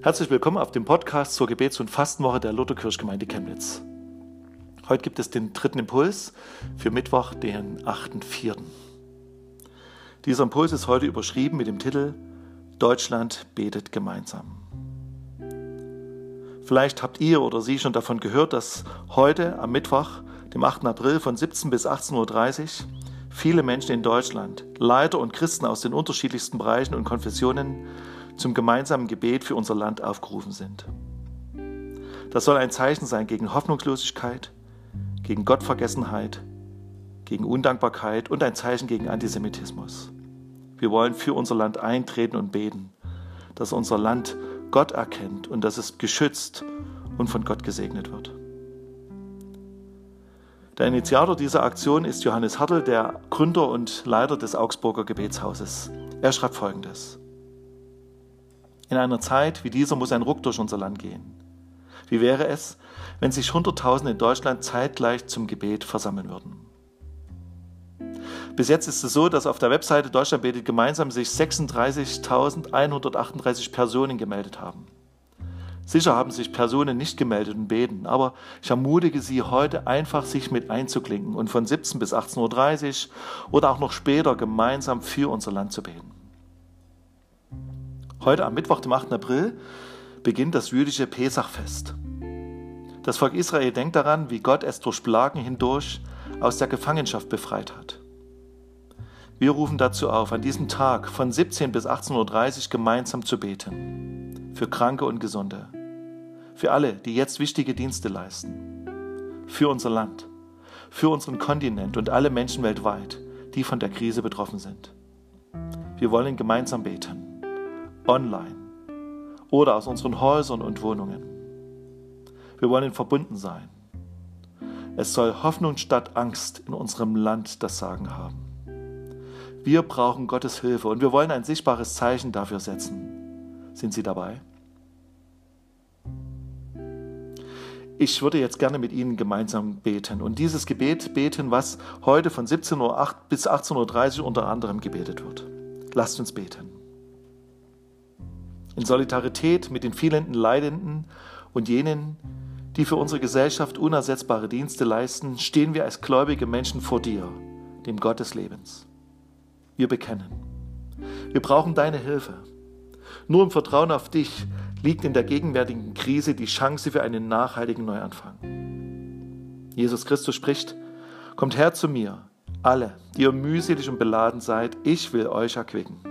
Herzlich willkommen auf dem Podcast zur Gebets- und Fastenwoche der Lutherkirchgemeinde Chemnitz. Heute gibt es den dritten Impuls für Mittwoch, den 8.4. Dieser Impuls ist heute überschrieben mit dem Titel Deutschland betet gemeinsam. Vielleicht habt ihr oder Sie schon davon gehört, dass heute am Mittwoch, dem 8. April von 17 bis 18.30 Uhr viele Menschen in Deutschland, Leiter und Christen aus den unterschiedlichsten Bereichen und Konfessionen zum gemeinsamen Gebet für unser Land aufgerufen sind. Das soll ein Zeichen sein gegen Hoffnungslosigkeit, gegen Gottvergessenheit, gegen Undankbarkeit und ein Zeichen gegen Antisemitismus. Wir wollen für unser Land eintreten und beten, dass unser Land Gott erkennt und dass es geschützt und von Gott gesegnet wird. Der Initiator dieser Aktion ist Johannes Hartl, der Gründer und Leiter des Augsburger Gebetshauses. Er schreibt folgendes. In einer Zeit wie dieser muss ein Ruck durch unser Land gehen. Wie wäre es, wenn sich Hunderttausende in Deutschland zeitgleich zum Gebet versammeln würden? Bis jetzt ist es so, dass auf der Webseite Deutschland betet gemeinsam sich 36.138 Personen gemeldet haben. Sicher haben sich Personen nicht gemeldet und beten, aber ich ermutige Sie heute einfach, sich mit einzuklinken und von 17 bis 18.30 Uhr oder auch noch später gemeinsam für unser Land zu beten. Heute am Mittwoch, dem 8. April, beginnt das jüdische Pesachfest. Das Volk Israel denkt daran, wie Gott es durch Plagen hindurch aus der Gefangenschaft befreit hat. Wir rufen dazu auf, an diesem Tag von 17 bis 18.30 Uhr gemeinsam zu beten. Für Kranke und Gesunde. Für alle, die jetzt wichtige Dienste leisten. Für unser Land. Für unseren Kontinent und alle Menschen weltweit, die von der Krise betroffen sind. Wir wollen gemeinsam beten online oder aus unseren Häusern und Wohnungen. Wir wollen verbunden sein. Es soll Hoffnung statt Angst in unserem Land das Sagen haben. Wir brauchen Gottes Hilfe und wir wollen ein sichtbares Zeichen dafür setzen. Sind Sie dabei? Ich würde jetzt gerne mit Ihnen gemeinsam beten und dieses Gebet beten, was heute von 17.08 Uhr bis 18.30 Uhr unter anderem gebetet wird. Lasst uns beten in Solidarität mit den vielen Leidenden und jenen, die für unsere Gesellschaft unersetzbare Dienste leisten, stehen wir als gläubige Menschen vor dir, dem Gott des Lebens. Wir bekennen. Wir brauchen deine Hilfe. Nur im Vertrauen auf dich liegt in der gegenwärtigen Krise die Chance für einen nachhaltigen Neuanfang. Jesus Christus spricht, Kommt her zu mir, alle, die ihr mühselig und beladen seid, ich will euch erquicken.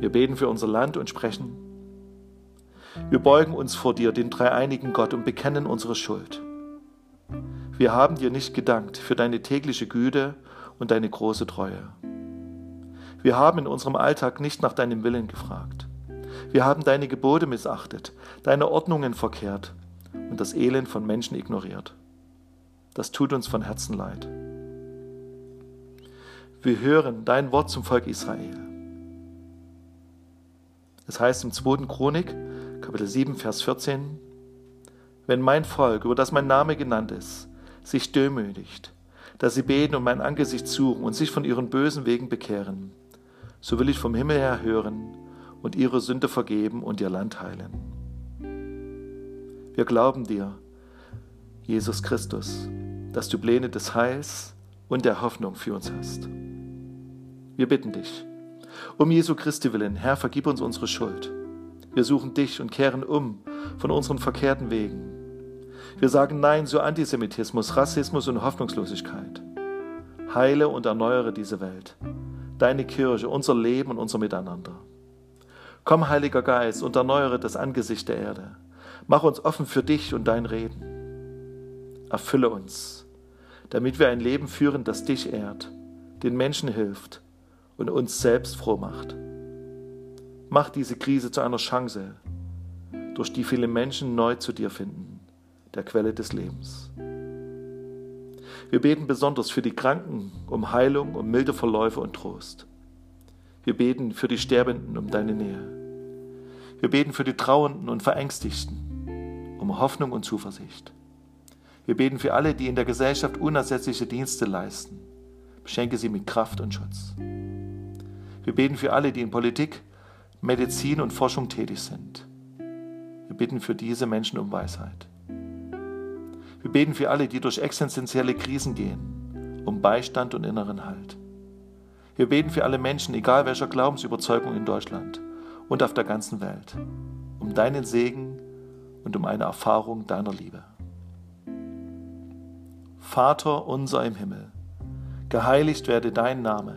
Wir beten für unser Land und sprechen. Wir beugen uns vor dir, den dreieinigen Gott, und bekennen unsere Schuld. Wir haben dir nicht gedankt für deine tägliche Güte und deine große Treue. Wir haben in unserem Alltag nicht nach deinem Willen gefragt. Wir haben deine Gebote missachtet, deine Ordnungen verkehrt und das Elend von Menschen ignoriert. Das tut uns von Herzen leid. Wir hören dein Wort zum Volk Israel. Es heißt im 2. Chronik, Kapitel 7, Vers 14, wenn mein Volk, über das mein Name genannt ist, sich demütigt, dass sie beten und mein Angesicht suchen und sich von ihren bösen Wegen bekehren, so will ich vom Himmel her hören und ihre Sünde vergeben und ihr Land heilen. Wir glauben dir, Jesus Christus, dass du Pläne des Heils und der Hoffnung für uns hast. Wir bitten dich, um Jesu Christi willen, Herr, vergib uns unsere Schuld. Wir suchen dich und kehren um von unseren verkehrten Wegen. Wir sagen Nein zu Antisemitismus, Rassismus und Hoffnungslosigkeit. Heile und erneuere diese Welt, deine Kirche, unser Leben und unser Miteinander. Komm, Heiliger Geist, und erneuere das Angesicht der Erde. Mach uns offen für dich und dein Reden. Erfülle uns, damit wir ein Leben führen, das dich ehrt, den Menschen hilft und uns selbst froh macht. Mach diese Krise zu einer Chance, durch die viele Menschen neu zu dir finden, der Quelle des Lebens. Wir beten besonders für die Kranken um Heilung, um milde Verläufe und Trost. Wir beten für die Sterbenden um deine Nähe. Wir beten für die Trauernden und Verängstigten um Hoffnung und Zuversicht. Wir beten für alle, die in der Gesellschaft unersetzliche Dienste leisten. Beschenke sie mit Kraft und Schutz. Wir beten für alle, die in Politik, Medizin und Forschung tätig sind. bitten für diese Menschen um Weisheit. Wir beten für alle, die durch existenzielle Krisen gehen, um Beistand und inneren Halt. Wir beten für alle Menschen, egal welcher Glaubensüberzeugung in Deutschland und auf der ganzen Welt, um deinen Segen und um eine Erfahrung deiner Liebe. Vater unser im Himmel, geheiligt werde dein Name,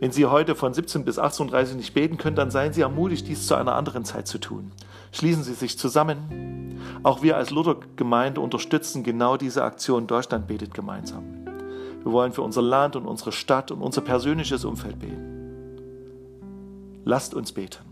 Wenn Sie heute von 17 bis 18.30 Uhr nicht beten können, dann seien Sie ermutigt, dies zu einer anderen Zeit zu tun. Schließen Sie sich zusammen. Auch wir als Luthergemeinde unterstützen genau diese Aktion Deutschland betet gemeinsam. Wir wollen für unser Land und unsere Stadt und unser persönliches Umfeld beten. Lasst uns beten.